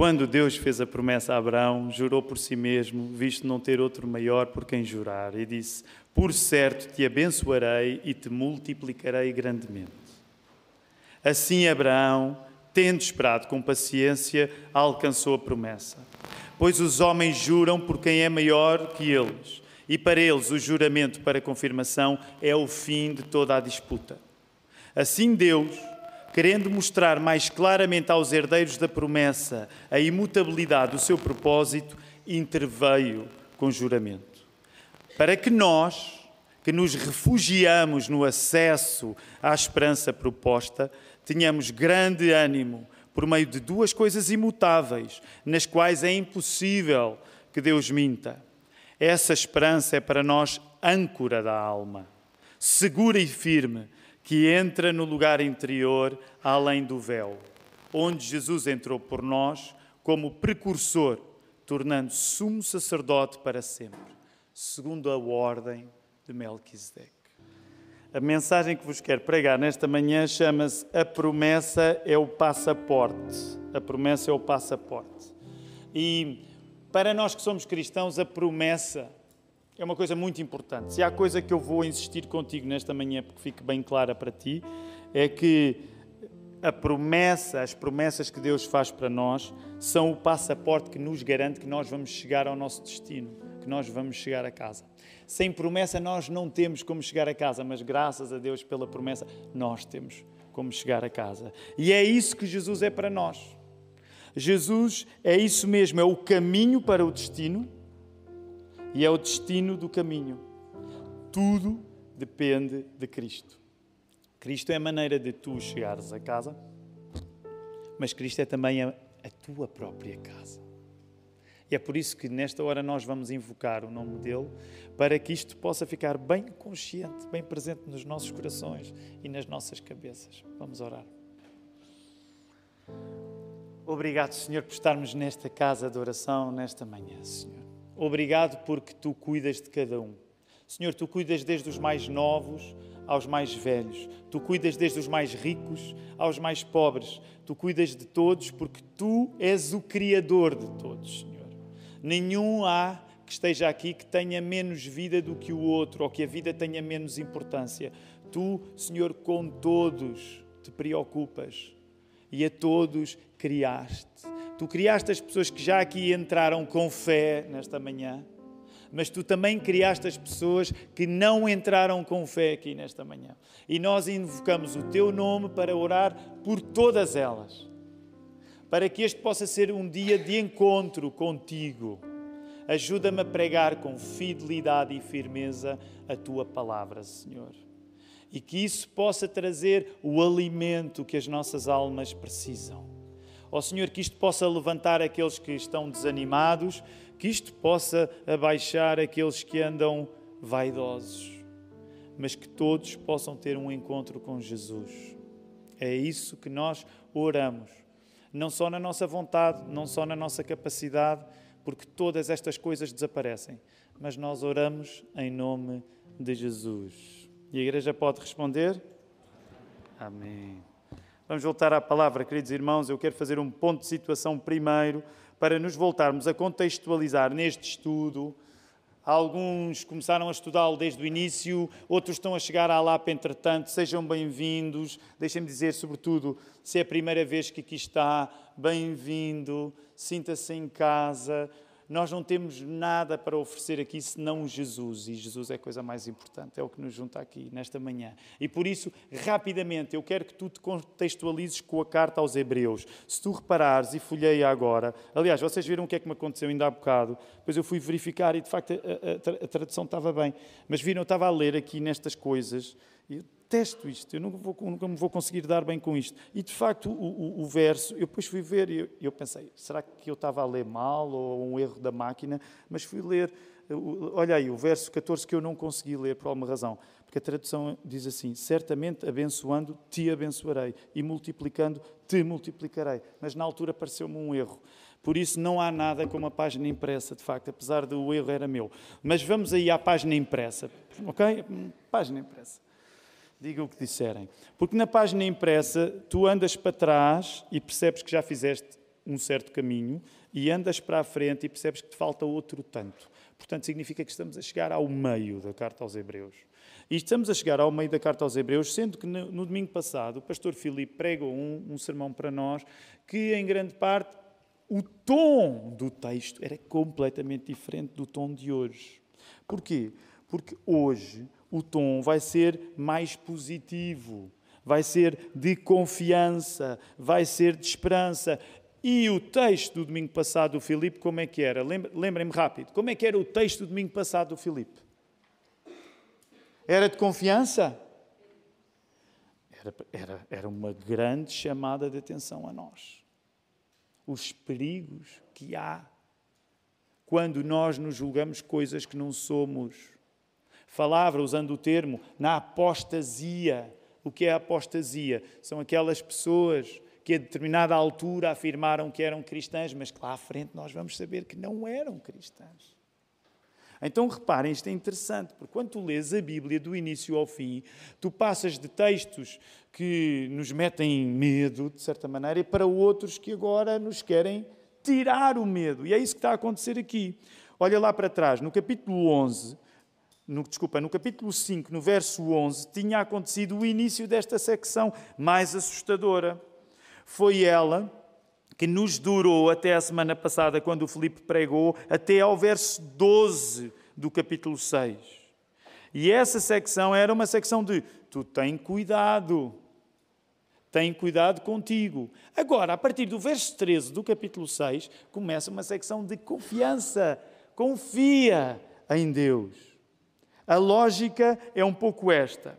Quando Deus fez a promessa a Abraão, jurou por si mesmo, visto não ter outro maior por quem jurar, e disse: Por certo te abençoarei e te multiplicarei grandemente. Assim Abraão, tendo esperado com paciência, alcançou a promessa. Pois os homens juram por quem é maior que eles, e para eles o juramento para confirmação é o fim de toda a disputa. Assim Deus querendo mostrar mais claramente aos herdeiros da promessa a imutabilidade do seu propósito, interveio com juramento. Para que nós, que nos refugiamos no acesso à esperança proposta, tenhamos grande ânimo por meio de duas coisas imutáveis, nas quais é impossível que Deus minta. Essa esperança é para nós âncora da alma, segura e firme que entra no lugar interior, além do véu, onde Jesus entrou por nós como precursor, tornando sumo sacerdote para sempre, segundo a ordem de Melquisedeque. A mensagem que vos quero pregar nesta manhã chama-se A Promessa é o Passaporte. A promessa é o passaporte. E para nós que somos cristãos, a promessa é uma coisa muito importante. Se há coisa que eu vou insistir contigo nesta manhã, porque fique bem clara para ti, é que a promessa, as promessas que Deus faz para nós, são o passaporte que nos garante que nós vamos chegar ao nosso destino, que nós vamos chegar a casa. Sem promessa, nós não temos como chegar a casa, mas graças a Deus pela promessa, nós temos como chegar a casa. E é isso que Jesus é para nós. Jesus é isso mesmo, é o caminho para o destino e é o destino do caminho. Tudo depende de Cristo. Cristo é a maneira de tu chegares a casa, mas Cristo é também a, a tua própria casa. E é por isso que nesta hora nós vamos invocar o nome dele, para que isto possa ficar bem consciente, bem presente nos nossos corações e nas nossas cabeças. Vamos orar. Obrigado, Senhor, por estarmos nesta casa de oração nesta manhã, Senhor. Obrigado porque tu cuidas de cada um. Senhor, tu cuidas desde os mais novos aos mais velhos, tu cuidas desde os mais ricos aos mais pobres, tu cuidas de todos porque tu és o Criador de todos, Senhor. Nenhum há que esteja aqui que tenha menos vida do que o outro ou que a vida tenha menos importância. Tu, Senhor, com todos te preocupas e a todos criaste. Tu criaste as pessoas que já aqui entraram com fé nesta manhã, mas tu também criaste as pessoas que não entraram com fé aqui nesta manhã. E nós invocamos o teu nome para orar por todas elas, para que este possa ser um dia de encontro contigo. Ajuda-me a pregar com fidelidade e firmeza a tua palavra, Senhor. E que isso possa trazer o alimento que as nossas almas precisam Ó oh, Senhor, que isto possa levantar aqueles que estão desanimados, que isto possa abaixar aqueles que andam vaidosos, mas que todos possam ter um encontro com Jesus. É isso que nós oramos, não só na nossa vontade, não só na nossa capacidade, porque todas estas coisas desaparecem, mas nós oramos em nome de Jesus. E a igreja pode responder? Amém. Vamos voltar à palavra, queridos irmãos. Eu quero fazer um ponto de situação primeiro para nos voltarmos a contextualizar neste estudo. Alguns começaram a estudá-lo desde o início, outros estão a chegar à LAP entretanto. Sejam bem-vindos. Deixem-me dizer, sobretudo, se é a primeira vez que aqui está, bem-vindo, sinta-se em casa. Nós não temos nada para oferecer aqui senão Jesus, e Jesus é a coisa mais importante, é o que nos junta aqui nesta manhã. E por isso, rapidamente, eu quero que tu te contextualizes com a carta aos Hebreus. Se tu reparares e folheia agora, aliás, vocês viram o que é que me aconteceu ainda há bocado, depois eu fui verificar e de facto a, a, a tradução estava bem, mas viram, eu estava a ler aqui nestas coisas e detesto isto, eu nunca, vou, nunca me vou conseguir dar bem com isto. E de facto, o, o, o verso, eu depois fui ver e eu, eu, pensei, será que eu estava a ler mal ou um erro da máquina? Mas fui ler, olha aí, o verso 14 que eu não consegui ler por alguma razão, porque a tradução diz assim: certamente abençoando te abençoarei e multiplicando te multiplicarei. Mas na altura pareceu-me um erro. Por isso não há nada como a página impressa, de facto, apesar do erro era meu. Mas vamos aí à página impressa, ok? Página impressa diga o que disserem. Porque na página impressa tu andas para trás e percebes que já fizeste um certo caminho e andas para a frente e percebes que te falta outro tanto. Portanto, significa que estamos a chegar ao meio da carta aos Hebreus. E estamos a chegar ao meio da carta aos Hebreus, sendo que no, no domingo passado o pastor Filipe pregou um, um sermão para nós que, em grande parte, o tom do texto era completamente diferente do tom de hoje. Porquê? Porque hoje o tom vai ser mais positivo, vai ser de confiança, vai ser de esperança. E o texto do domingo passado do Filipe, como é que era? Lembrem-me rápido. Como é que era o texto do domingo passado do Filipe? Era de confiança? Era, era, era uma grande chamada de atenção a nós. Os perigos que há quando nós nos julgamos coisas que não somos. Falava, usando o termo, na apostasia. O que é apostasia? São aquelas pessoas que a determinada altura afirmaram que eram cristãs, mas que lá à frente nós vamos saber que não eram cristãs. Então reparem, isto é interessante, porque quando tu lês a Bíblia do início ao fim, tu passas de textos que nos metem medo, de certa maneira, para outros que agora nos querem tirar o medo. E é isso que está a acontecer aqui. Olha lá para trás, no capítulo 11, no, desculpa, no capítulo 5, no verso 11, tinha acontecido o início desta secção mais assustadora foi ela que nos durou até a semana passada, quando o Filipe pregou, até ao verso 12 do capítulo 6. E essa secção era uma secção de tu tem cuidado, tem cuidado contigo. Agora, a partir do verso 13 do capítulo 6, começa uma secção de confiança. Confia em Deus. A lógica é um pouco esta.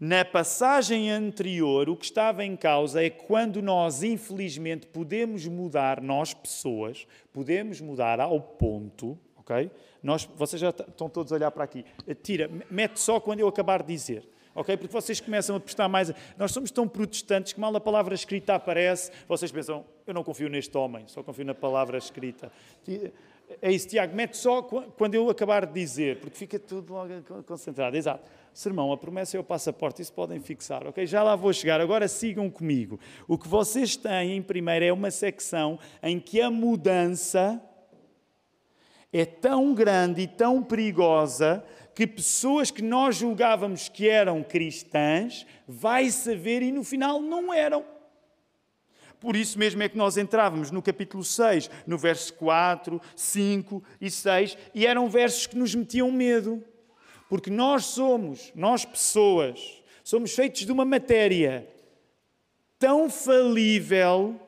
Na passagem anterior, o que estava em causa é quando nós, infelizmente, podemos mudar, nós pessoas, podemos mudar ao ponto, ok? Nós, vocês já estão todos a olhar para aqui. Tira, mete só quando eu acabar de dizer. ok? Porque vocês começam a prestar mais. Nós somos tão protestantes que mal a palavra escrita aparece, vocês pensam, eu não confio neste homem, só confio na palavra escrita. É isso, Tiago, mete só quando eu acabar de dizer, porque fica tudo logo concentrado. Exato. Sermão, a promessa é o passaporte, isso podem fixar, ok? Já lá vou chegar, agora sigam comigo. O que vocês têm em primeiro é uma secção em que a mudança é tão grande e tão perigosa que pessoas que nós julgávamos que eram cristãs, vai saber e no final não eram. Por isso mesmo é que nós entrávamos no capítulo 6, no verso 4, 5 e 6, e eram versos que nos metiam medo. Porque nós somos, nós pessoas, somos feitos de uma matéria tão falível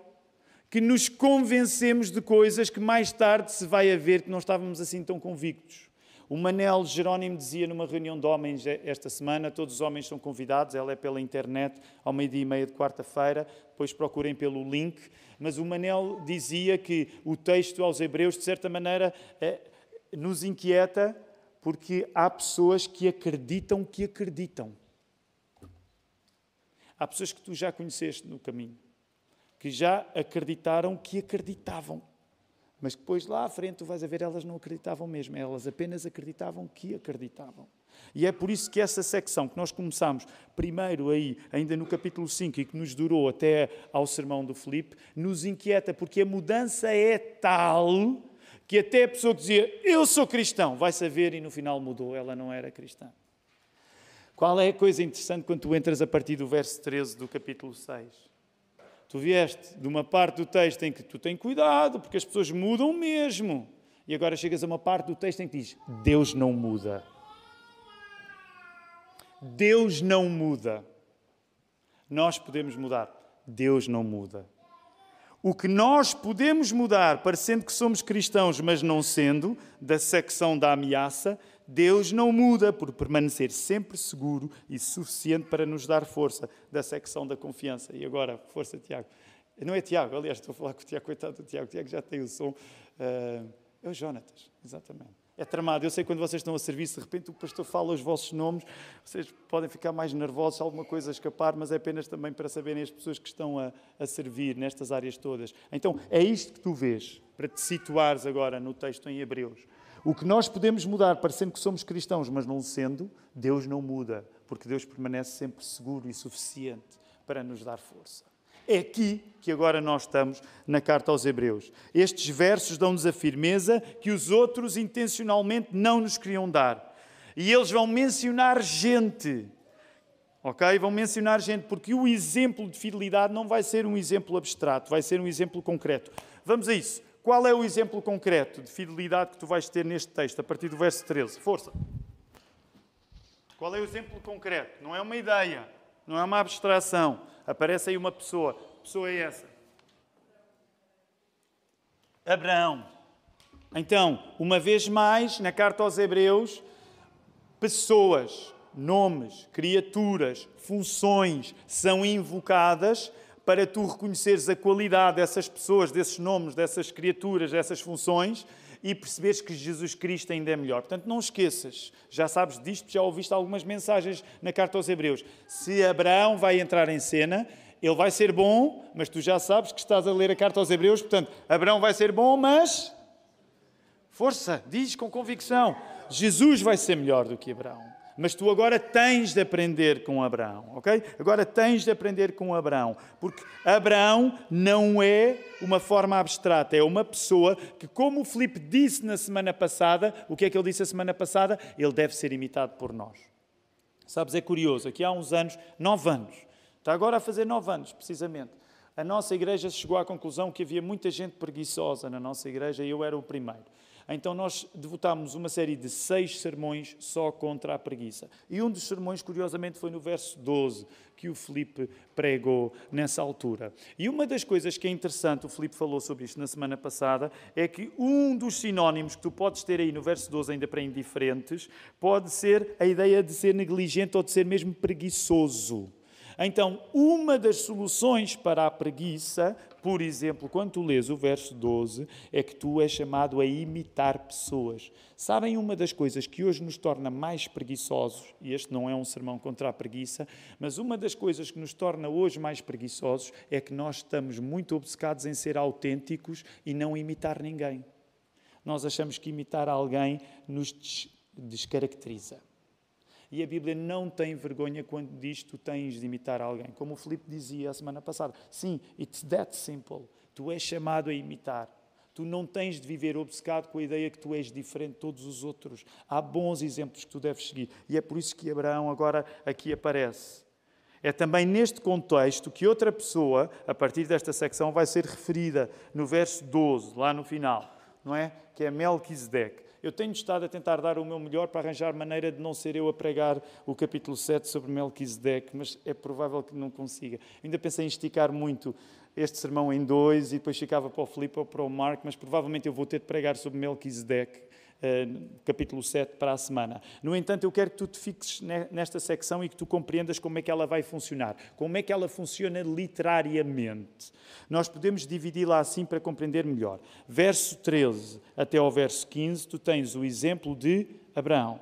que nos convencemos de coisas que mais tarde se vai a ver que não estávamos assim tão convictos. O Manel Jerónimo dizia numa reunião de homens esta semana, todos os homens são convidados, ela é pela internet, ao meio-dia e meia de quarta-feira, depois procurem pelo link, mas o Manel dizia que o texto aos Hebreus, de certa maneira, eh, nos inquieta porque há pessoas que acreditam que acreditam. Há pessoas que tu já conheceste no caminho, que já acreditaram que acreditavam. Mas depois lá à frente tu vais a ver, elas não acreditavam mesmo, elas apenas acreditavam que acreditavam. E é por isso que essa secção que nós começamos primeiro aí, ainda no capítulo 5, e que nos durou até ao sermão do Filipe, nos inquieta, porque a mudança é tal que até a pessoa que dizia eu sou cristão, vai saber e no final mudou, ela não era cristã. Qual é a coisa interessante quando tu entras a partir do verso 13 do capítulo 6? Tu vieste de uma parte do texto em que tu tens cuidado, porque as pessoas mudam mesmo. E agora chegas a uma parte do texto em que diz: Deus não muda. Deus não muda. Nós podemos mudar. Deus não muda. O que nós podemos mudar, parecendo que somos cristãos, mas não sendo, da secção da ameaça, Deus não muda por permanecer sempre seguro e suficiente para nos dar força, da secção da confiança. E agora, força, Tiago. Não é Tiago, aliás, estou a falar com o Tiago, coitado do Tiago. O Tiago já tem o som. Uh, é o Jonatas, exatamente é tramado. Eu sei quando vocês estão a serviço, de repente o pastor fala os vossos nomes, vocês podem ficar mais nervosos alguma coisa escapar, mas é apenas também para saberem as pessoas que estão a, a servir nestas áreas todas. Então, é isto que tu vês, para te situares agora no texto em Hebreus. O que nós podemos mudar, parecendo que somos cristãos, mas não sendo, Deus não muda, porque Deus permanece sempre seguro e suficiente para nos dar força. É aqui que agora nós estamos na carta aos Hebreus. Estes versos dão-nos a firmeza que os outros intencionalmente não nos queriam dar. E eles vão mencionar gente. Ok? Vão mencionar gente, porque o exemplo de fidelidade não vai ser um exemplo abstrato, vai ser um exemplo concreto. Vamos a isso. Qual é o exemplo concreto de fidelidade que tu vais ter neste texto, a partir do verso 13? Força! Qual é o exemplo concreto? Não é uma ideia, não é uma abstração. Aparece aí uma pessoa. Que pessoa é essa? Abraão. Então, uma vez mais, na carta aos Hebreus, pessoas, nomes, criaturas, funções são invocadas para tu reconheceres a qualidade dessas pessoas, desses nomes, dessas criaturas, dessas funções e perceberes que Jesus Cristo ainda é melhor. Portanto, não esqueças, já sabes disto, já ouviste algumas mensagens na carta aos Hebreus. Se Abraão vai entrar em cena, ele vai ser bom, mas tu já sabes que estás a ler a carta aos Hebreus, portanto, Abraão vai ser bom, mas. Força, diz com convicção: Jesus vai ser melhor do que Abraão. Mas tu agora tens de aprender com Abraão, ok? Agora tens de aprender com Abraão, porque Abraão não é uma forma abstrata, é uma pessoa que, como o Filipe disse na semana passada, o que é que ele disse a semana passada? Ele deve ser imitado por nós. Sabes, é curioso, aqui há uns anos, nove anos, está agora a fazer nove anos, precisamente, a nossa igreja chegou à conclusão que havia muita gente preguiçosa na nossa igreja e eu era o primeiro. Então nós devotámos uma série de seis sermões só contra a preguiça. E um dos sermões, curiosamente, foi no verso 12, que o Felipe pregou nessa altura. E uma das coisas que é interessante, o Felipe falou sobre isto na semana passada, é que um dos sinónimos que tu podes ter aí no verso 12, ainda para indiferentes, pode ser a ideia de ser negligente ou de ser mesmo preguiçoso. Então, uma das soluções para a preguiça, por exemplo, quando tu lês o verso 12, é que tu és chamado a imitar pessoas. Sabem uma das coisas que hoje nos torna mais preguiçosos, e este não é um sermão contra a preguiça, mas uma das coisas que nos torna hoje mais preguiçosos é que nós estamos muito obcecados em ser autênticos e não imitar ninguém. Nós achamos que imitar alguém nos descaracteriza. E a Bíblia não tem vergonha quando diz tu tens de imitar alguém. Como o Filipe dizia a semana passada. Sim, it's that simple. Tu és chamado a imitar. Tu não tens de viver obcecado com a ideia que tu és diferente de todos os outros. Há bons exemplos que tu deves seguir. E é por isso que Abraão agora aqui aparece. É também neste contexto que outra pessoa, a partir desta secção, vai ser referida no verso 12, lá no final, não é? Que é Melquisedeque. Eu tenho estado a tentar dar o meu melhor para arranjar maneira de não ser eu a pregar o capítulo 7 sobre Melquisedeque, mas é provável que não consiga. ainda pensei em esticar muito este sermão em dois e depois ficava para o Filipe ou para o Marco, mas provavelmente eu vou ter de pregar sobre Melquisedeque capítulo 7 para a semana. No entanto, eu quero que tu te fixes nesta secção e que tu compreendas como é que ela vai funcionar, como é que ela funciona literariamente. Nós podemos dividi-la assim para compreender melhor. Verso 13 até ao verso 15, tu tens o exemplo de Abraão.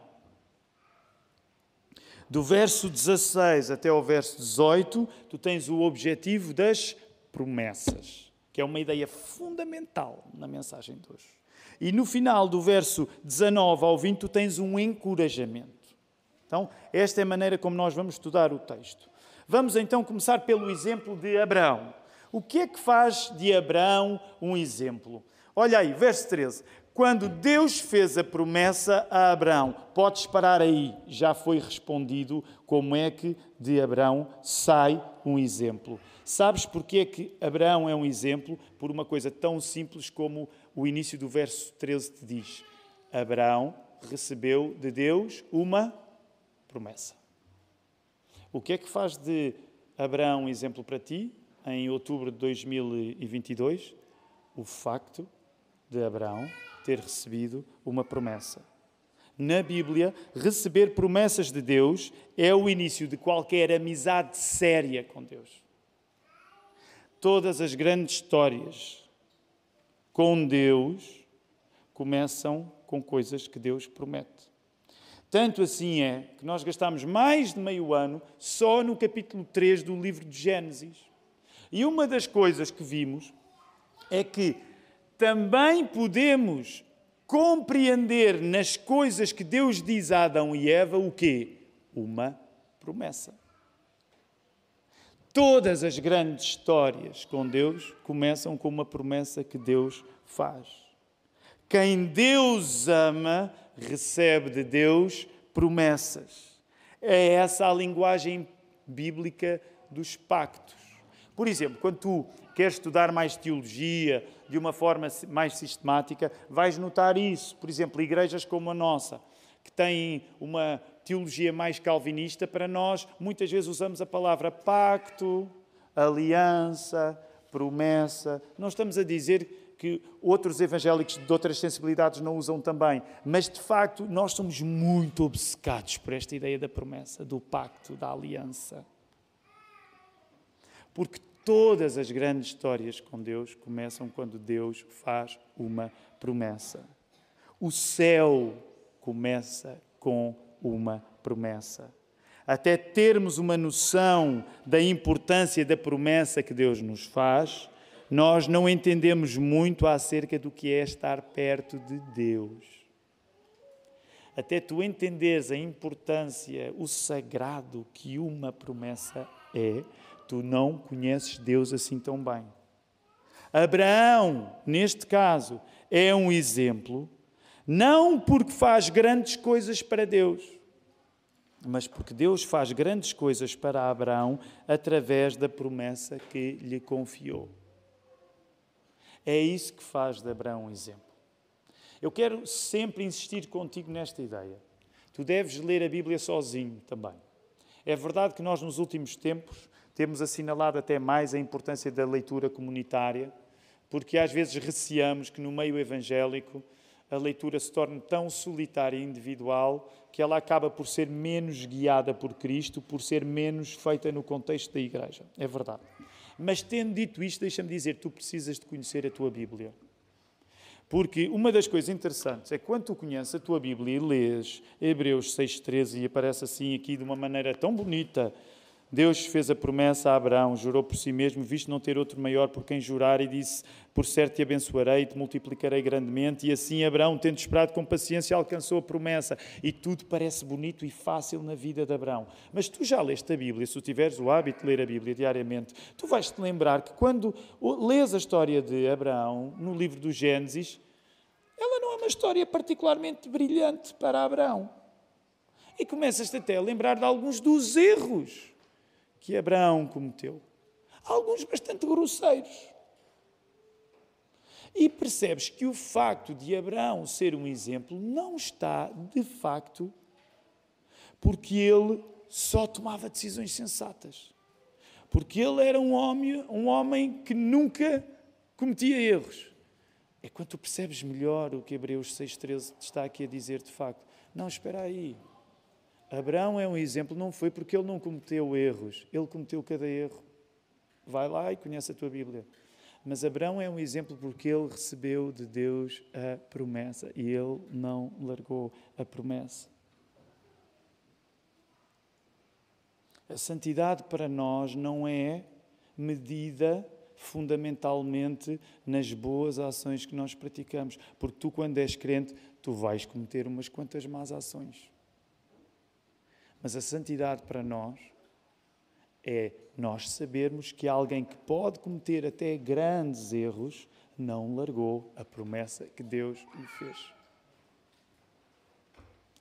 Do verso 16 até ao verso 18, tu tens o objetivo das promessas, que é uma ideia fundamental na mensagem de hoje. E no final do verso 19 ao 20, tu tens um encorajamento. Então, esta é a maneira como nós vamos estudar o texto. Vamos então começar pelo exemplo de Abraão. O que é que faz de Abraão um exemplo? Olha aí, verso 13. Quando Deus fez a promessa a Abraão, podes parar aí, já foi respondido como é que de Abraão sai um exemplo. Sabes porque é que Abraão é um exemplo? Por uma coisa tão simples como o início do verso 13 te diz: Abraão recebeu de Deus uma promessa. O que é que faz de Abraão um exemplo para ti em outubro de 2022? O facto de Abraão ter recebido uma promessa. Na Bíblia, receber promessas de Deus é o início de qualquer amizade séria com Deus. Todas as grandes histórias com Deus começam com coisas que Deus promete. Tanto assim é que nós gastamos mais de meio ano só no capítulo 3 do livro de Gênesis. E uma das coisas que vimos é que também podemos compreender nas coisas que Deus diz a Adão e Eva o quê? Uma promessa. Todas as grandes histórias com Deus começam com uma promessa que Deus faz. Quem Deus ama recebe de Deus promessas. É essa a linguagem bíblica dos pactos. Por exemplo, quando tu queres estudar mais teologia de uma forma mais sistemática, vais notar isso. Por exemplo, igrejas como a nossa, que têm uma teologia mais calvinista, para nós muitas vezes usamos a palavra pacto, aliança, promessa. Não estamos a dizer que outros evangélicos de outras sensibilidades não usam também, mas de facto nós somos muito obcecados por esta ideia da promessa, do pacto, da aliança. Porque todas as grandes histórias com Deus começam quando Deus faz uma promessa. O céu começa com uma promessa. Até termos uma noção da importância da promessa que Deus nos faz, nós não entendemos muito acerca do que é estar perto de Deus. Até tu entenderes a importância, o sagrado que uma promessa é, tu não conheces Deus assim tão bem. Abraão, neste caso, é um exemplo, não porque faz grandes coisas para Deus, mas porque Deus faz grandes coisas para Abraão através da promessa que lhe confiou. É isso que faz de Abraão um exemplo. Eu quero sempre insistir contigo nesta ideia. Tu deves ler a Bíblia sozinho também. É verdade que nós, nos últimos tempos, temos assinalado até mais a importância da leitura comunitária, porque às vezes receamos que no meio evangélico a leitura se torne tão solitária e individual que ela acaba por ser menos guiada por Cristo, por ser menos feita no contexto da igreja. É verdade. Mas tendo dito isto, deixa-me dizer, tu precisas de conhecer a tua Bíblia. Porque uma das coisas interessantes é que quando tu conheces a tua Bíblia e lês Hebreus 6,13 e aparece assim aqui de uma maneira tão bonita, Deus fez a promessa a Abraão, jurou por si mesmo, visto não ter outro maior por quem jurar, e disse: Por certo te abençoarei, te multiplicarei grandemente. E assim Abraão, tendo esperado com paciência, alcançou a promessa. E tudo parece bonito e fácil na vida de Abraão. Mas tu já leste a Bíblia, se tu tiveres o hábito de ler a Bíblia diariamente, tu vais te lembrar que quando lês a história de Abraão no livro do Gênesis, ela não é uma história particularmente brilhante para Abraão. E começas-te até a lembrar de alguns dos erros que Abraão cometeu. Alguns bastante grosseiros. E percebes que o facto de Abraão ser um exemplo não está, de facto, porque ele só tomava decisões sensatas. Porque ele era um homem, um homem que nunca cometia erros. É quando tu percebes melhor o que Hebreus 6,13 está aqui a dizer de facto. Não, espera aí. Abraão é um exemplo, não foi porque ele não cometeu erros, ele cometeu cada erro. Vai lá e conhece a tua Bíblia. Mas Abraão é um exemplo porque ele recebeu de Deus a promessa e ele não largou a promessa. A santidade para nós não é medida fundamentalmente nas boas ações que nós praticamos, porque tu, quando és crente, tu vais cometer umas quantas más ações. Mas a santidade para nós é nós sabermos que alguém que pode cometer até grandes erros não largou a promessa que Deus lhe fez.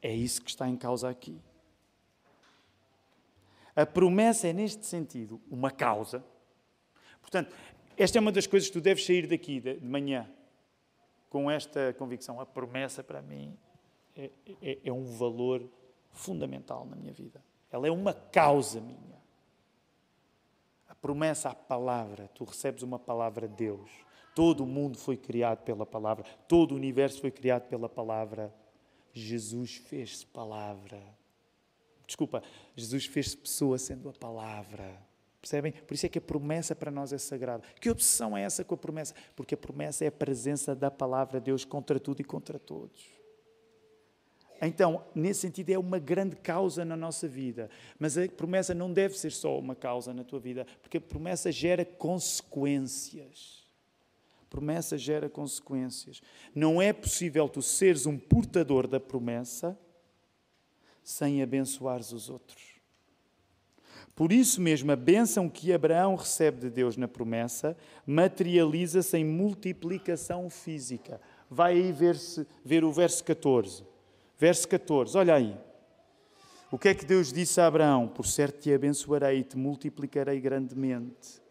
É isso que está em causa aqui. A promessa é, neste sentido, uma causa. Portanto, esta é uma das coisas que tu deves sair daqui de manhã com esta convicção. A promessa, para mim, é, é, é um valor fundamental na minha vida. Ela é uma causa minha. A promessa, a palavra, tu recebes uma palavra de Deus. Todo o mundo foi criado pela palavra, todo o universo foi criado pela palavra. Jesus fez-se palavra. Desculpa, Jesus fez-se pessoa sendo a palavra. Percebem? Por isso é que a promessa para nós é sagrada. Que obsessão é essa com a promessa? Porque a promessa é a presença da palavra de Deus contra tudo e contra todos. Então, nesse sentido, é uma grande causa na nossa vida. Mas a promessa não deve ser só uma causa na tua vida, porque a promessa gera consequências. A promessa gera consequências. Não é possível tu seres um portador da promessa sem abençoares os outros. Por isso mesmo, a bênção que Abraão recebe de Deus na promessa materializa-se em multiplicação física. Vai aí ver, ver o verso 14. Verso 14, olha aí. O que é que Deus disse a Abraão? Por certo te abençoarei e te multiplicarei grandemente.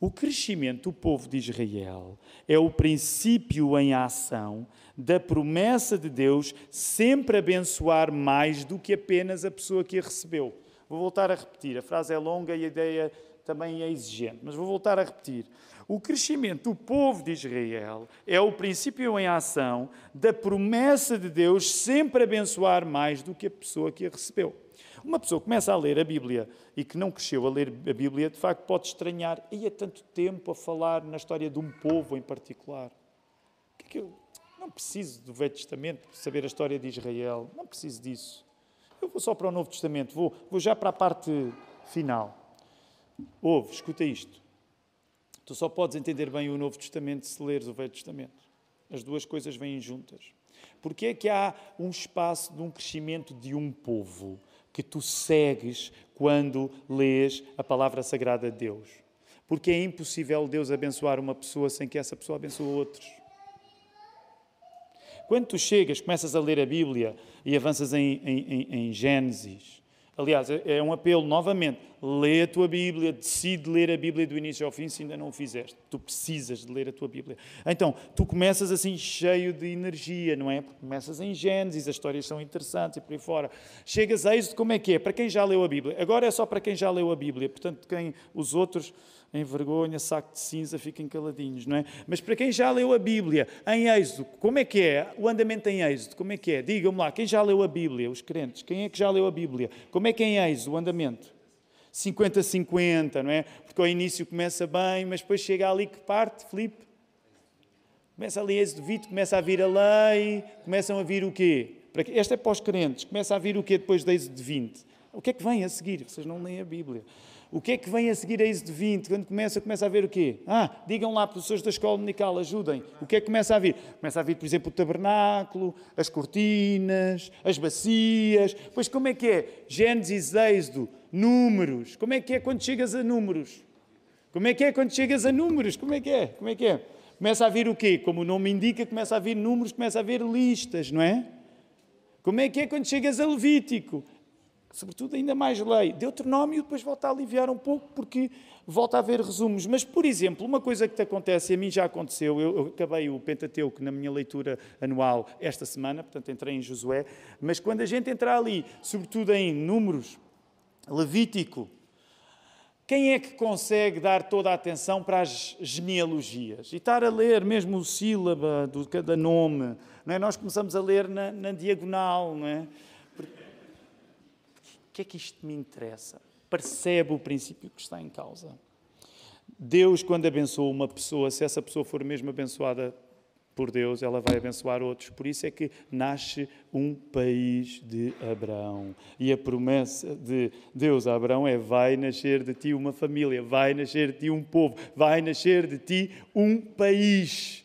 O crescimento do povo de Israel é o princípio em ação da promessa de Deus sempre abençoar mais do que apenas a pessoa que a recebeu. Vou voltar a repetir, a frase é longa e a ideia também é exigente, mas vou voltar a repetir. O crescimento do povo de Israel é o princípio em ação da promessa de Deus sempre abençoar mais do que a pessoa que a recebeu. Uma pessoa que começa a ler a Bíblia e que não cresceu a ler a Bíblia, de facto pode estranhar. E há tanto tempo a falar na história de um povo em particular. Que é que eu não preciso do Velho Testamento para saber a história de Israel. Não preciso disso. Eu vou só para o Novo Testamento, vou, vou já para a parte final. Ouve, escuta isto. Tu só podes entender bem o Novo Testamento se leres o Velho Testamento. As duas coisas vêm juntas. Porque é que há um espaço de um crescimento de um povo que tu segues quando lês a palavra sagrada de Deus? Porque é impossível Deus abençoar uma pessoa sem que essa pessoa abençoe outros. Quando tu chegas, começas a ler a Bíblia e avanças em, em, em Gênesis, aliás, é, é um apelo novamente: lê a tua Bíblia, decide ler a Bíblia do início ao fim se ainda não o fizeste. Tu precisas de ler a tua Bíblia. Então, tu começas assim cheio de energia, não é? Porque começas em Gênesis, as histórias são interessantes e por aí fora. Chegas a Êxodo, como é que é? Para quem já leu a Bíblia. Agora é só para quem já leu a Bíblia. Portanto, quem os outros em vergonha, saco de cinza, fiquem caladinhos, não é? Mas para quem já leu a Bíblia, em Êxodo, como é que é? O andamento em Êxodo, como é que é? Digam-me lá, quem já leu a Bíblia? Os crentes, quem é que já leu a Bíblia? Como é que é em Êxodo o andamento? 50-50, não é? Porque ao início começa bem, mas depois chega ali que parte, Filipe? Começa ali Êxodo 20, começa a vir a lei, começam a vir o quê? Esta é para os crentes, começa a vir o quê depois de Êxodo 20? O que é que vem a seguir? Vocês não leem a Bíblia. O que é que vem a seguir a Êxodo 20? Quando começa, começa a ver o quê? Ah, digam lá, professores da escola dominical, ajudem. O que é que começa a vir? Começa a vir, por exemplo, o tabernáculo, as cortinas, as bacias. Pois como é que é? Gênesis, Êxodo, números. Como é que é quando chegas a números? Como é que é quando chegas a números? Como é que é? Como é que é? Começa a vir o quê? Como o nome indica, começa a vir números, começa a vir listas, não é? Como é que é quando chegas a Levítico? Sobretudo ainda mais lei. Deuteronômio depois volta a aliviar um pouco porque volta a haver resumos. Mas, por exemplo, uma coisa que te acontece, e a mim já aconteceu, eu, eu acabei o Pentateuco na minha leitura anual esta semana, portanto entrei em Josué, mas quando a gente entra ali, sobretudo em Números, Levítico, quem é que consegue dar toda a atenção para as genealogias? E estar a ler mesmo o sílaba de cada nome. Não é? Nós começamos a ler na, na diagonal, não é? Que é que isto me interessa? Percebe o princípio que está em causa. Deus, quando abençoa uma pessoa, se essa pessoa for mesmo abençoada por Deus, ela vai abençoar outros. Por isso é que nasce um país de Abraão. E a promessa de Deus a Abraão é: vai nascer de ti uma família, vai nascer de ti um povo, vai nascer de ti um país.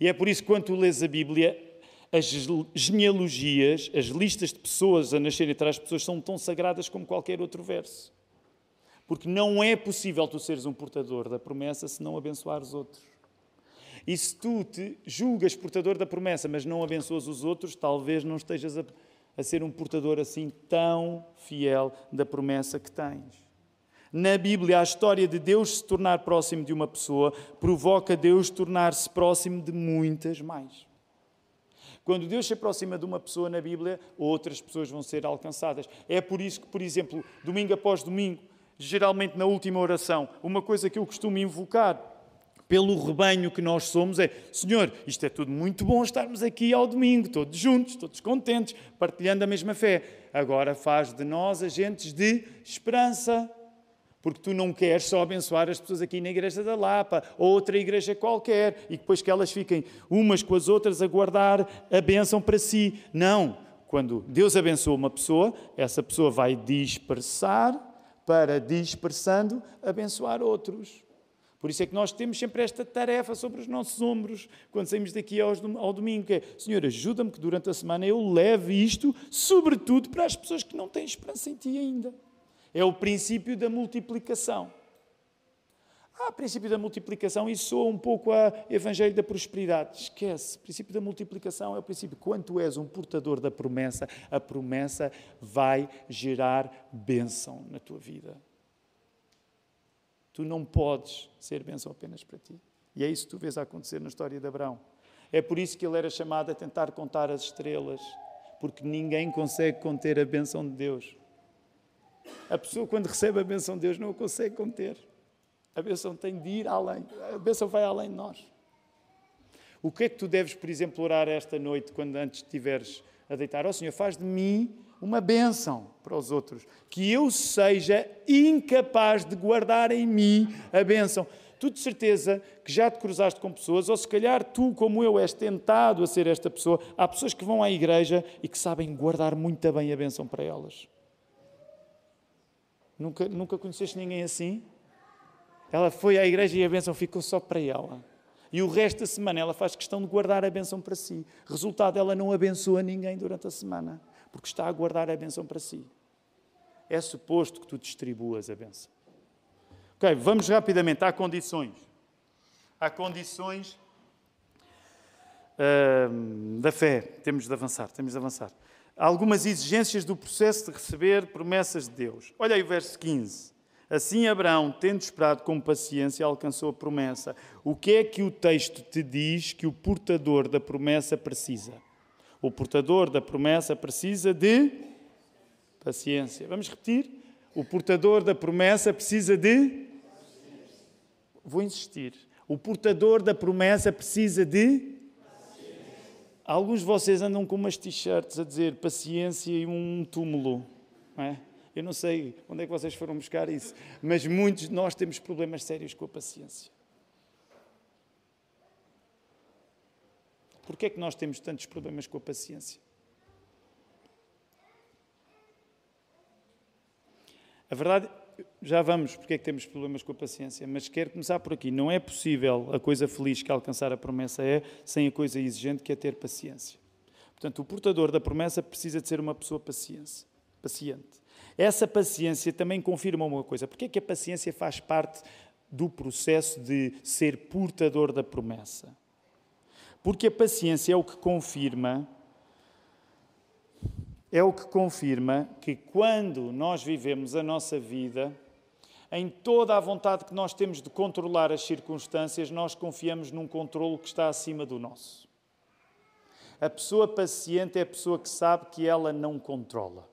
E é por isso que quando tu lês a Bíblia, as genealogias, as listas de pessoas a nascerem atrás de pessoas são tão sagradas como qualquer outro verso. Porque não é possível tu seres um portador da promessa se não abençoares outros. E se tu te julgas portador da promessa, mas não abençoas os outros, talvez não estejas a, a ser um portador assim tão fiel da promessa que tens. Na Bíblia, a história de Deus se tornar próximo de uma pessoa provoca Deus tornar-se próximo de muitas mais. Quando Deus se aproxima de uma pessoa na Bíblia, outras pessoas vão ser alcançadas. É por isso que, por exemplo, domingo após domingo, geralmente na última oração, uma coisa que eu costumo invocar pelo rebanho que nós somos é: Senhor, isto é tudo muito bom estarmos aqui ao domingo, todos juntos, todos contentes, partilhando a mesma fé. Agora faz de nós agentes de esperança. Porque tu não queres só abençoar as pessoas aqui na Igreja da Lapa ou outra igreja qualquer e depois que elas fiquem umas com as outras a guardar a bênção para si. Não. Quando Deus abençoa uma pessoa, essa pessoa vai dispersar para, dispersando, abençoar outros. Por isso é que nós temos sempre esta tarefa sobre os nossos ombros, quando saímos daqui ao domingo, que é, Senhor, ajuda-me que durante a semana eu leve isto, sobretudo para as pessoas que não têm esperança em Ti ainda É o princípio da multiplicação. Ah, princípio da multiplicação, isso soa um pouco a Evangelho da Prosperidade. Esquece. O princípio da multiplicação é o princípio. Quando és um portador da promessa, a promessa vai gerar bênção na tua vida. Tu não podes ser bênção apenas para ti. E é isso que tu vês acontecer na história de Abraão. É por isso que ele era chamado a tentar contar as estrelas, porque ninguém consegue conter a bênção de Deus. A pessoa, quando recebe a bênção de Deus, não a consegue conter. A bênção tem de ir além. A bênção vai além de nós. O que é que tu deves, por exemplo, orar esta noite, quando antes estiveres a deitar? Ó oh, Senhor, faz de mim uma bênção para os outros. Que eu seja incapaz de guardar em mim a bênção. Tu de certeza que já te cruzaste com pessoas, ou se calhar tu, como eu, és tentado a ser esta pessoa. Há pessoas que vão à igreja e que sabem guardar muito bem a bênção para elas. Nunca, nunca conheceste ninguém assim? Ela foi à igreja e a bênção ficou só para ela. E o resto da semana ela faz questão de guardar a bênção para si. Resultado, ela não abençoa ninguém durante a semana, porque está a guardar a bênção para si. É suposto que tu distribuas a bênção. Ok, vamos rapidamente. Há condições. Há condições uh, da fé. Temos de avançar, temos de avançar. Algumas exigências do processo de receber promessas de Deus. Olha aí o verso 15. Assim, Abraão, tendo esperado com paciência, alcançou a promessa. O que é que o texto te diz que o portador da promessa precisa? O portador da promessa precisa de paciência. Vamos repetir? O portador da promessa precisa de. Vou insistir. O portador da promessa precisa de. Alguns de vocês andam com umas t-shirts a dizer paciência e um túmulo. Não é? Eu não sei onde é que vocês foram buscar isso, mas muitos de nós temos problemas sérios com a paciência. Porquê é que nós temos tantos problemas com a paciência? A verdade, já vamos porque é que temos problemas com a paciência, mas quero começar por aqui. Não é possível a coisa feliz que alcançar a promessa é sem a coisa exigente que é ter paciência. Portanto, o portador da promessa precisa de ser uma pessoa paciente. Essa paciência também confirma uma coisa. Porque é que a paciência faz parte do processo de ser portador da promessa? Porque a paciência é o que confirma é o que confirma que quando nós vivemos a nossa vida, em toda a vontade que nós temos de controlar as circunstâncias, nós confiamos num controle que está acima do nosso. A pessoa paciente é a pessoa que sabe que ela não controla.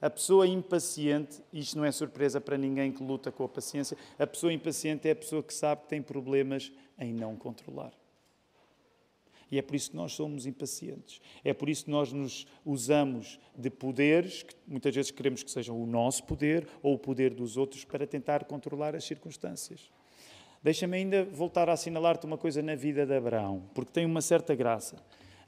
A pessoa impaciente, isto não é surpresa para ninguém que luta com a paciência, a pessoa impaciente é a pessoa que sabe que tem problemas em não controlar. E é por isso que nós somos impacientes. É por isso que nós nos usamos de poderes, que muitas vezes queremos que sejam o nosso poder ou o poder dos outros, para tentar controlar as circunstâncias. Deixa-me ainda voltar a assinalar-te uma coisa na vida de Abraão, porque tem uma certa graça.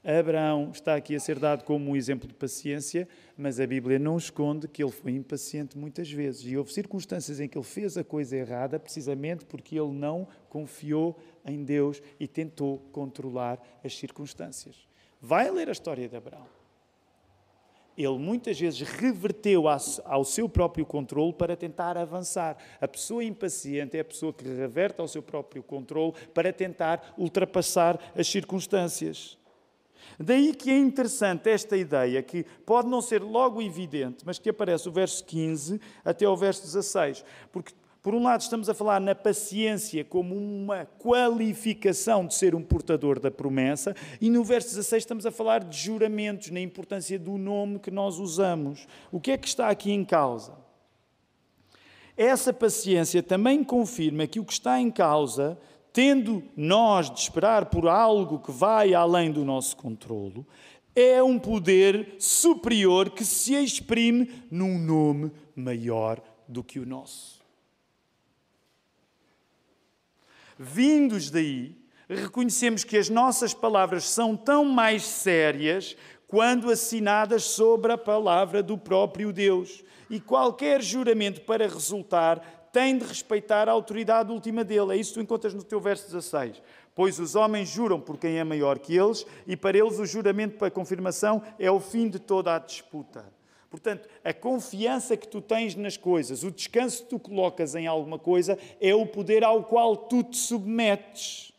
Abraão está aqui a ser dado como um exemplo de paciência, mas a Bíblia não esconde que ele foi impaciente muitas vezes. E houve circunstâncias em que ele fez a coisa errada, precisamente porque ele não confiou em Deus e tentou controlar as circunstâncias. Vai ler a história de Abraão. Ele muitas vezes reverteu ao seu próprio controle para tentar avançar. A pessoa impaciente é a pessoa que reverte ao seu próprio controle para tentar ultrapassar as circunstâncias. Daí que é interessante esta ideia, que pode não ser logo evidente, mas que aparece o verso 15 até ao verso 16. Porque, por um lado, estamos a falar na paciência como uma qualificação de ser um portador da promessa, e no verso 16 estamos a falar de juramentos, na importância do nome que nós usamos. O que é que está aqui em causa? Essa paciência também confirma que o que está em causa tendo nós de esperar por algo que vai além do nosso controlo, é um poder superior que se exprime num nome maior do que o nosso. Vindos daí, reconhecemos que as nossas palavras são tão mais sérias quando assinadas sobre a palavra do próprio Deus. E qualquer juramento para resultar tem de respeitar a autoridade última dele. É isso que tu encontras no teu verso 16. Pois os homens juram por quem é maior que eles, e para eles o juramento para confirmação é o fim de toda a disputa. Portanto, a confiança que tu tens nas coisas, o descanso que tu colocas em alguma coisa, é o poder ao qual tu te submetes.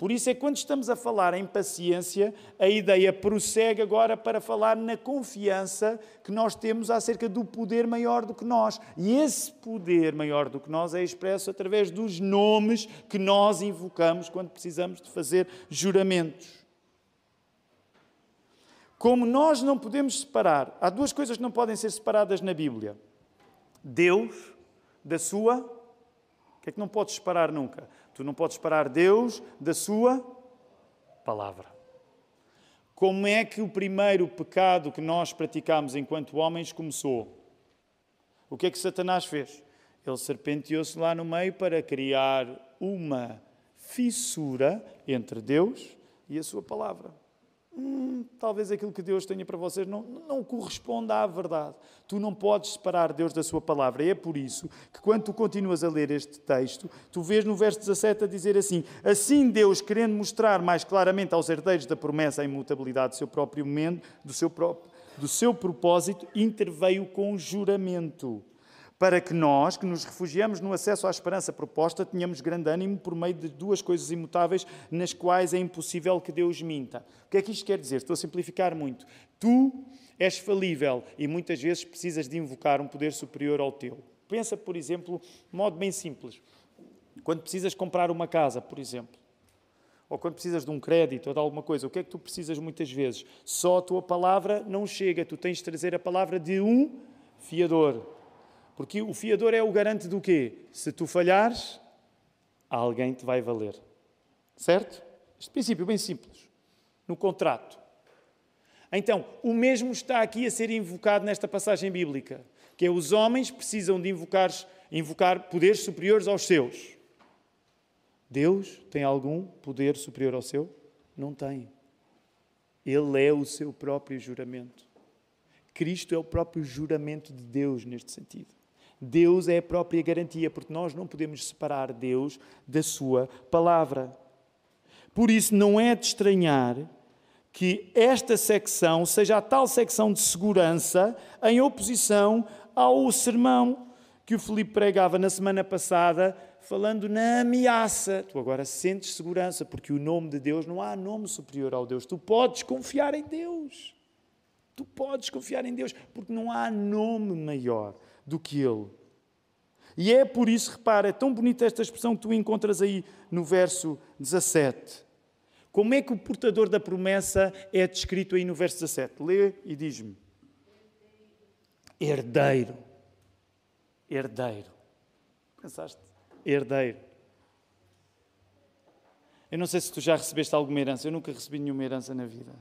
Por isso é que quando estamos a falar em paciência, a ideia prossegue agora para falar na confiança que nós temos acerca do poder maior do que nós. E esse poder maior do que nós é expresso através dos nomes que nós invocamos quando precisamos de fazer juramentos. Como nós não podemos separar, há duas coisas que não podem ser separadas na Bíblia: Deus da sua. O que é que não podes separar nunca? Tu não podes separar Deus da sua palavra. Como é que o primeiro pecado que nós praticamos enquanto homens começou? O que é que Satanás fez? Ele serpenteou-se lá no meio para criar uma fissura entre Deus e a sua palavra hum, talvez aquilo que Deus tenha para vocês não, não corresponda à verdade. Tu não podes separar Deus da sua palavra. E é por isso que quando tu continuas a ler este texto, tu vês no verso 17 a dizer assim: Assim Deus, querendo mostrar mais claramente aos herdeiros da promessa a imutabilidade do seu próprio momento, do seu, próprio, do seu propósito, interveio com juramento para que nós, que nos refugiamos no acesso à esperança proposta, tenhamos grande ânimo por meio de duas coisas imutáveis nas quais é impossível que Deus minta. O que é que isto quer dizer? Estou a simplificar muito. Tu és falível e muitas vezes precisas de invocar um poder superior ao teu. Pensa, por exemplo, de modo bem simples. Quando precisas comprar uma casa, por exemplo, ou quando precisas de um crédito ou de alguma coisa, o que é que tu precisas muitas vezes? Só a tua palavra não chega, tu tens de trazer a palavra de um fiador. Porque o fiador é o garante do quê? Se tu falhares, alguém te vai valer. Certo? Este princípio bem simples. No contrato. Então, o mesmo está aqui a ser invocado nesta passagem bíblica, que é os homens precisam de invocar, invocar poderes superiores aos seus. Deus tem algum poder superior ao seu? Não tem. Ele é o seu próprio juramento. Cristo é o próprio juramento de Deus neste sentido. Deus é a própria garantia, porque nós não podemos separar Deus da Sua palavra. Por isso, não é de estranhar que esta secção seja a tal secção de segurança em oposição ao sermão que o Filipe pregava na semana passada, falando na ameaça. Tu agora sentes segurança, porque o nome de Deus não há nome superior ao Deus. Tu podes confiar em Deus. Tu podes confiar em Deus, porque não há nome maior do que Ele. E é por isso, repara, é tão bonita esta expressão que tu encontras aí no verso 17. Como é que o portador da promessa é descrito aí no verso 17? Lê e diz-me. Herdeiro. Herdeiro. Pensaste? Herdeiro. Eu não sei se tu já recebeste alguma herança. Eu nunca recebi nenhuma herança na vida.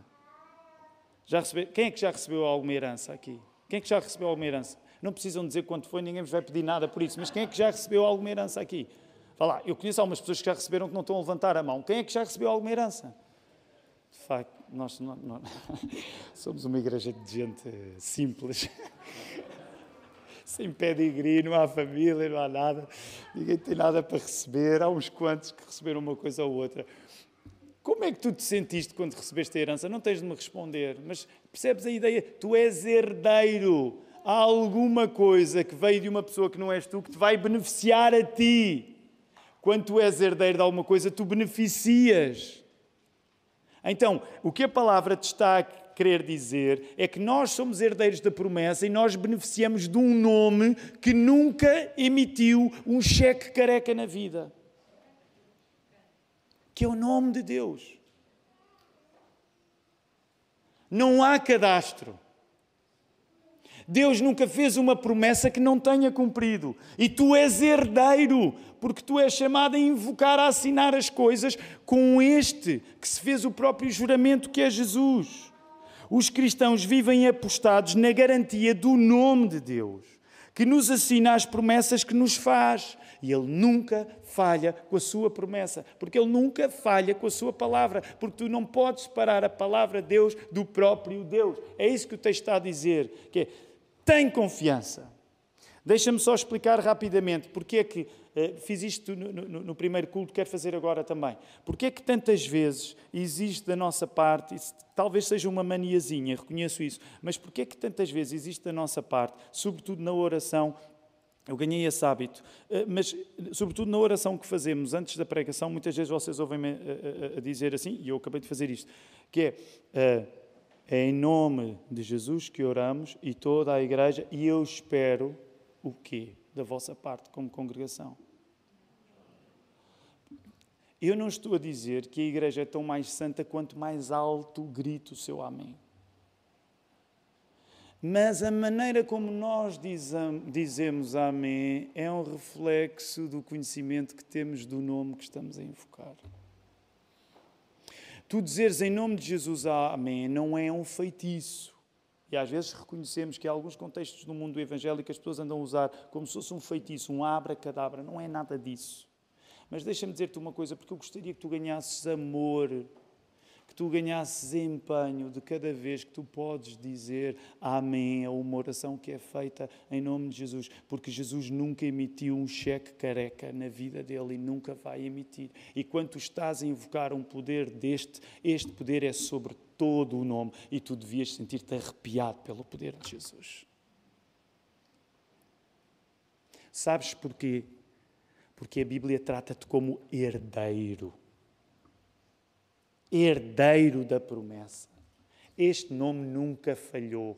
Já recebi... Quem é que já recebeu alguma herança aqui? Quem é que já recebeu alguma herança? Não precisam dizer quanto foi, ninguém vos vai pedir nada por isso. Mas quem é que já recebeu alguma herança aqui? Vá lá, eu conheço algumas pessoas que já receberam que não estão a levantar a mão. Quem é que já recebeu alguma herança? De facto, nós não, não, somos uma igreja de gente simples. Sem pedigree, não há família, não há nada. Ninguém tem nada para receber. Há uns quantos que receberam uma coisa ou outra. Como é que tu te sentiste quando recebeste a herança? Não tens de me responder, mas percebes a ideia? Tu és herdeiro há alguma coisa que veio de uma pessoa que não és tu que te vai beneficiar a ti. Quando tu és herdeiro de alguma coisa, tu beneficias. Então, o que a palavra te está a querer dizer é que nós somos herdeiros da promessa e nós beneficiamos de um nome que nunca emitiu um cheque careca na vida. Que é o nome de Deus. Não há cadastro. Deus nunca fez uma promessa que não tenha cumprido. E tu és herdeiro, porque tu és chamado a invocar, a assinar as coisas com este que se fez o próprio juramento, que é Jesus. Os cristãos vivem apostados na garantia do nome de Deus, que nos assina as promessas que nos faz. E Ele nunca falha com a sua promessa, porque Ele nunca falha com a sua palavra, porque tu não podes separar a palavra de Deus do próprio Deus. É isso que o texto está a dizer, que é, tem confiança. Deixa-me só explicar rapidamente porque é que uh, fiz isto no, no, no, primeiro culto, quero fazer agora também. Porque é que tantas vezes existe da nossa parte, isso, talvez seja uma maniazinha, reconheço isso, mas porque é que tantas vezes existe da nossa parte, sobretudo na oração, eu ganhei esse hábito, uh, mas sobretudo na oração que fazemos antes da pregação, muitas vezes vocês ouvem-me a, a, a, dizer assim, e eu acabei de fazer isto, que é. É em nome de Jesus que oramos e toda a igreja, e eu espero o quê da vossa parte como congregação? Eu não estou a dizer que a igreja é tão mais santa quanto mais alto grita o seu amém. Mas a maneira como nós dizemos amém é um reflexo do conhecimento que temos do nome que estamos a invocar. Tu dizeres em nome de Jesus amém não é um feitiço. E às vezes reconhecemos que em alguns contextos do mundo evangélico as pessoas andam a usar como se fosse um feitiço, um abra-cadabra. Não é nada disso. Mas deixa-me dizer-te uma coisa, porque eu gostaria que tu ganhasses amor tu ganhasses empenho de cada vez que tu podes dizer amém a uma oração que é feita em nome de Jesus, porque Jesus nunca emitiu um cheque careca na vida dele e nunca vai emitir. E quando tu estás a invocar um poder deste, este poder é sobre todo o nome e tu devias sentir-te arrepiado pelo poder de Jesus. Sabes porquê? Porque a Bíblia trata-te como herdeiro herdeiro da promessa. Este nome nunca falhou.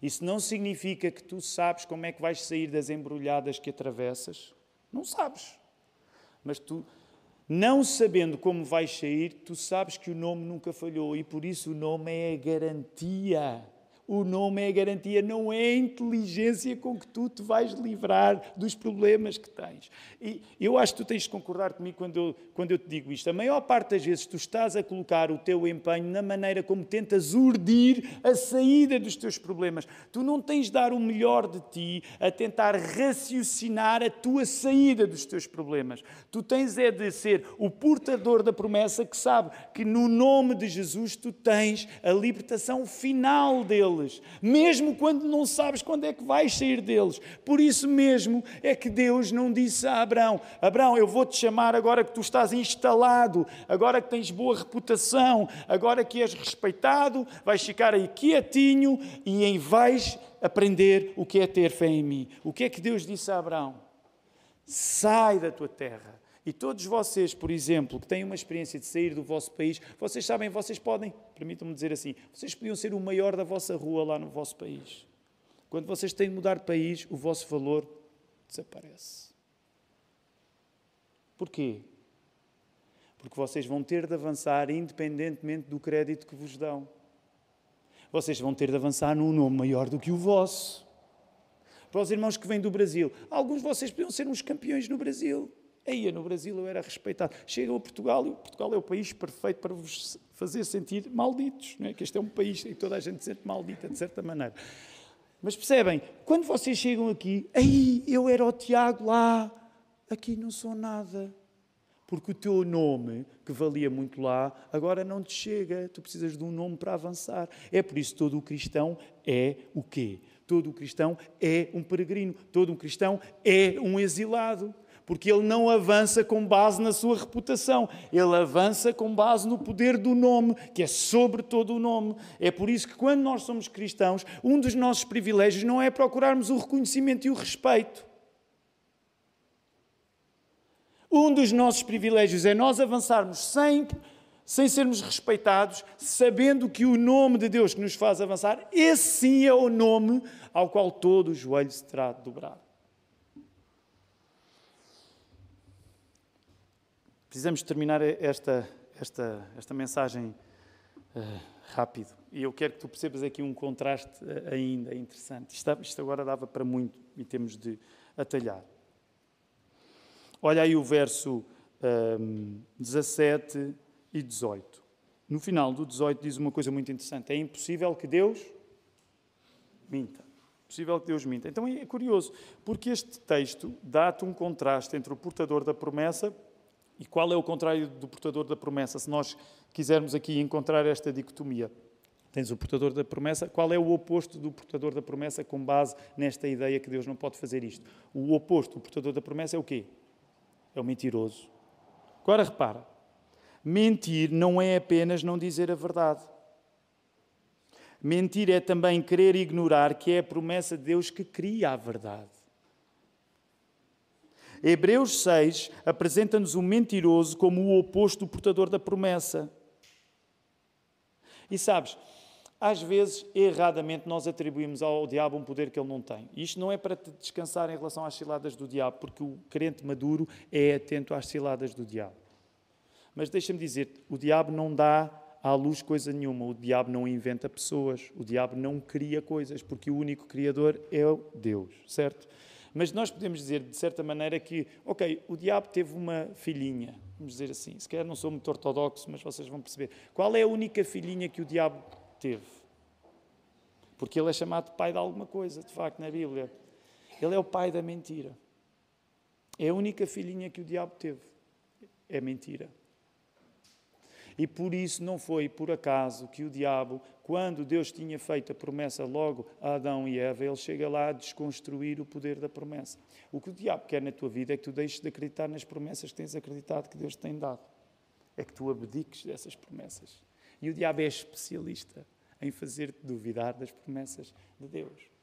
Isso não significa que tu sabes como é que vais sair das embrulhadas que atravessas. Não sabes. Mas tu, não sabendo como vais sair, tu sabes que o nome nunca falhou e por isso o nome é a garantia o nome é a garantia, não é a inteligência com que tu te vais livrar dos problemas que tens. E eu acho que tu tens de concordar comigo quando eu, quando eu te digo isto. A maior parte das vezes tu estás a colocar o teu empenho na maneira como tentas urdir a saída dos teus problemas. Tu não tens de dar o melhor de ti a tentar raciocinar a tua saída dos teus problemas. Tu tens é de ser o portador da promessa que sabe que no nome de Jesus tu tens a libertação final dele deles, mesmo quando não sabes quando é que vais sair deles. Por isso mesmo é que Deus não disse a Abraão: Abraão, eu vou te chamar agora que tu estás instalado, agora que tens boa reputação, agora que és respeitado, vais ficar aí quietinho e em vais aprender o que é ter fé em mim. O que é que Deus disse a Abraão? Sai da tua terra e todos vocês, por exemplo, que têm uma experiência de sair do vosso país, vocês sabem, vocês podem, permitam-me dizer assim, vocês podiam ser o maior da vossa rua lá no vosso país. Quando vocês têm de mudar de país, o vosso valor desaparece. Porquê? Porque vocês vão ter de avançar independentemente do crédito que vos dão. Vocês vão ter de avançar num nome maior do que o vosso. Para os irmãos que vêm do Brasil, alguns de vocês podiam ser uns campeões no Brasil. Aí no Brasil eu era respeitado. Chegam a Portugal e Portugal é o país perfeito para vos fazer sentir malditos. Não é? Que este é um país em que toda a gente se sente maldita, de certa maneira. Mas percebem, quando vocês chegam aqui, aí eu era o Tiago lá, aqui não sou nada. Porque o teu nome, que valia muito lá, agora não te chega. Tu precisas de um nome para avançar. É por isso que todo o cristão é o quê? Todo o cristão é um peregrino. Todo um cristão é um exilado porque ele não avança com base na sua reputação, ele avança com base no poder do nome, que é sobre todo o nome. É por isso que, quando nós somos cristãos, um dos nossos privilégios não é procurarmos o reconhecimento e o respeito. Um dos nossos privilégios é nós avançarmos sempre sem sermos respeitados, sabendo que o nome de Deus que nos faz avançar, esse sim é o nome ao qual todo o joelho se terá de Precisamos terminar esta, esta, esta mensagem uh, rápido. E eu quero que tu percebas aqui um contraste uh, ainda interessante. Isto, isto, agora dava para muito e temos de atalhar. Olha aí o verso um, ehm, 17 e 18. No final do 18 diz uma coisa muito interessante. É impossível que Deus minta. Possível que Deus minta. Então é curioso, porque este texto dá-te um contraste entre o portador da promessa e qual é o contrário do portador da promessa, se nós quisermos aqui encontrar esta dicotomia? Tens o portador da promessa. Qual é o oposto do portador da promessa com base nesta ideia que Deus não pode fazer isto? O oposto, o portador da promessa é o quê? É o mentiroso. Agora repara, mentir não é apenas não dizer a verdade. Mentir é também querer ignorar que é a promessa de Deus que cria a verdade. Hebreus 6 apresenta-nos o mentiroso como o oposto do portador da promessa. E sabes, às vezes, erradamente, nós atribuímos ao diabo um poder que ele não tem. Isto não é para te descansar em relação às ciladas do diabo, porque o crente maduro é atento às ciladas do diabo. Mas deixa-me dizer, o diabo não dá à luz coisa nenhuma, o diabo não inventa pessoas, o diabo não cria coisas, porque o único criador é Deus, certo? Mas nós podemos dizer, de certa maneira, que, ok, o diabo teve uma filhinha, vamos dizer assim, se calhar não sou muito ortodoxo, mas vocês vão perceber. Qual é a única filhinha que o diabo teve? Porque ele é chamado pai de alguma coisa, de facto, na Bíblia. Ele é o pai da mentira. É a única filhinha que o diabo teve. É mentira. E por isso não foi por acaso que o diabo, quando Deus tinha feito a promessa logo a Adão e Eva, ele chega lá a desconstruir o poder da promessa. O que o diabo quer na tua vida é que tu deixes de acreditar nas promessas que tens acreditado que Deus te tem dado. É que tu abdiques dessas promessas. E o diabo é especialista em fazer-te duvidar das promessas de Deus.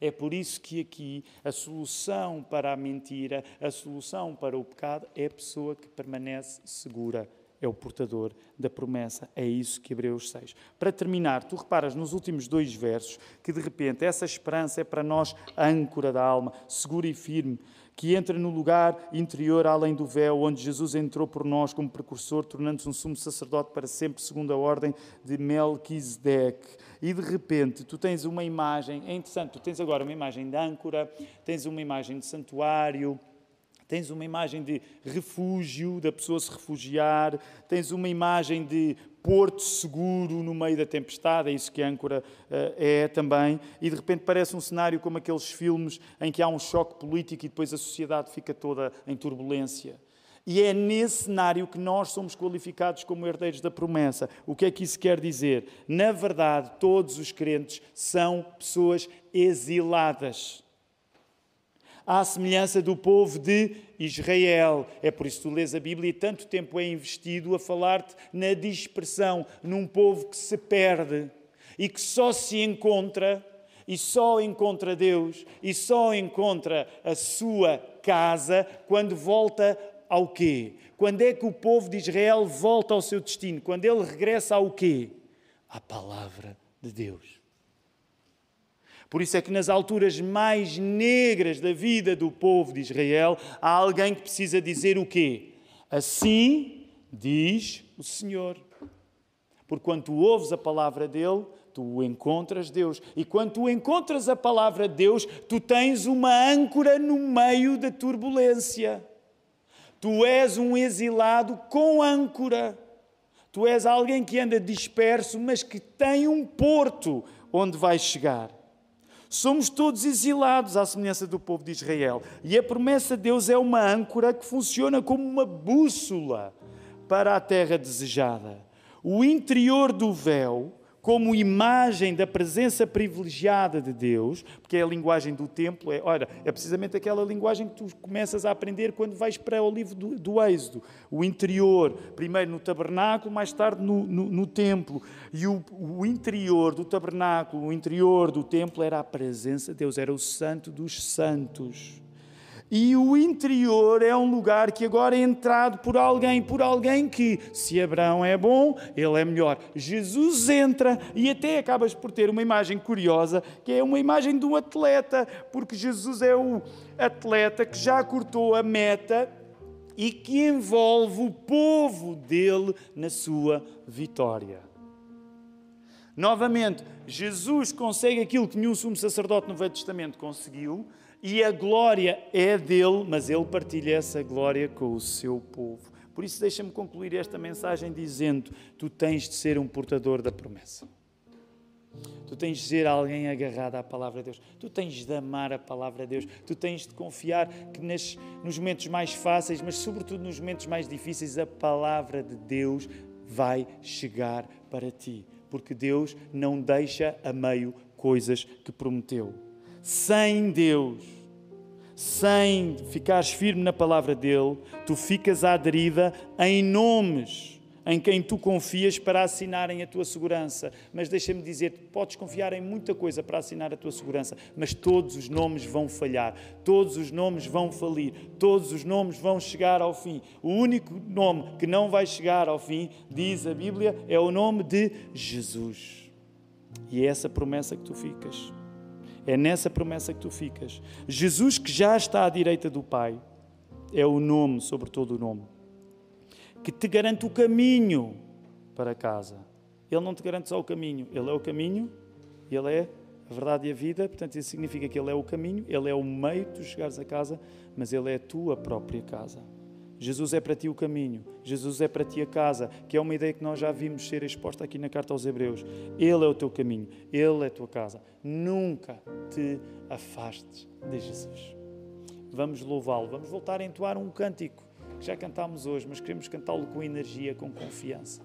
É por isso que aqui a solução para a mentira, a solução para o pecado é a pessoa que permanece segura é o portador da promessa. É isso que Hebreus 6. Para terminar, tu reparas nos últimos dois versos que de repente essa esperança é para nós a âncora da alma, segura e firme, que entra no lugar interior além do véu, onde Jesus entrou por nós como precursor, tornando-se um sumo sacerdote para sempre, segundo a ordem de Melquisedeque. E de repente tu tens uma imagem, é interessante, tu tens agora uma imagem de âncora, tens uma imagem de santuário Tens uma imagem de refúgio, da pessoa se refugiar, tens uma imagem de porto seguro no meio da tempestade, é isso que a âncora uh, é também, e de repente parece um cenário como aqueles filmes em que há um choque político e depois a sociedade fica toda em turbulência. E é nesse cenário que nós somos qualificados como herdeiros da promessa. O que é que isso quer dizer? Na verdade, todos os crentes são pessoas exiladas à semelhança do povo de Israel. É por isso que tu lês a Bíblia e tanto tempo é investido a falar-te na dispersão, num povo que se perde e que só se encontra e só encontra Deus e só encontra a sua casa quando volta ao quê? Quando é que o povo de Israel volta ao seu destino? Quando ele regressa ao quê? À palavra de Deus. Por isso é que nas alturas mais negras da vida do povo de Israel, há alguém que precisa dizer o quê? Assim diz o Senhor. Porque quando tu ouves a palavra dele, tu encontras Deus. E quando tu encontras a palavra de Deus, tu tens uma âncora no meio da turbulência. Tu és um exilado com âncora. Tu és alguém que anda disperso, mas que tem um porto onde vai chegar. Somos todos exilados à semelhança do povo de Israel. E a promessa de Deus é uma âncora que funciona como uma bússola para a terra desejada. O interior do véu como imagem da presença privilegiada de Deus, porque é a linguagem do templo, é, olha, é precisamente aquela linguagem que tu começas a aprender quando vais para o livro do, do Êxodo. O interior, primeiro no tabernáculo, mais tarde no, no, no templo. E o, o interior do tabernáculo, o interior do templo era a presença de Deus, era o santo dos santos. E o interior é um lugar que agora é entrado por alguém, por alguém que, se Abraão é bom, ele é melhor. Jesus entra e até acabas por ter uma imagem curiosa, que é uma imagem de um atleta, porque Jesus é o atleta que já cortou a meta e que envolve o povo dele na sua vitória. Novamente, Jesus consegue aquilo que nenhum sumo sacerdote no Velho Testamento conseguiu, e a glória é dele, mas ele partilha essa glória com o seu povo. Por isso, deixa-me concluir esta mensagem dizendo: tu tens de ser um portador da promessa. Tu tens de ser alguém agarrado à palavra de Deus. Tu tens de amar a palavra de Deus. Tu tens de confiar que nas, nos momentos mais fáceis, mas sobretudo nos momentos mais difíceis, a palavra de Deus vai chegar para ti porque Deus não deixa a meio coisas que prometeu. Sem Deus, sem ficares firme na palavra dele, tu ficas aderida em nomes em quem tu confias para assinarem a tua segurança. Mas deixa-me dizer, podes confiar em muita coisa para assinar a tua segurança, mas todos os nomes vão falhar, todos os nomes vão falir, todos os nomes vão chegar ao fim. O único nome que não vai chegar ao fim, diz a Bíblia, é o nome de Jesus. E é essa promessa que tu ficas. É nessa promessa que tu ficas. Jesus, que já está à direita do Pai, é o nome sobre todo o nome que te garante o caminho para casa. Ele não te garante só o caminho, ele é o caminho, ele é a verdade e a vida, portanto, isso significa que ele é o caminho, ele é o meio de tu chegares a casa, mas ele é a tua própria casa. Jesus é para ti o caminho, Jesus é para ti a casa, que é uma ideia que nós já vimos ser exposta aqui na carta aos Hebreus. Ele é o teu caminho, ele é a tua casa. Nunca te afastes de Jesus. Vamos louvá-lo, vamos voltar a entoar um cântico que já cantámos hoje, mas queremos cantá-lo com energia, com confiança.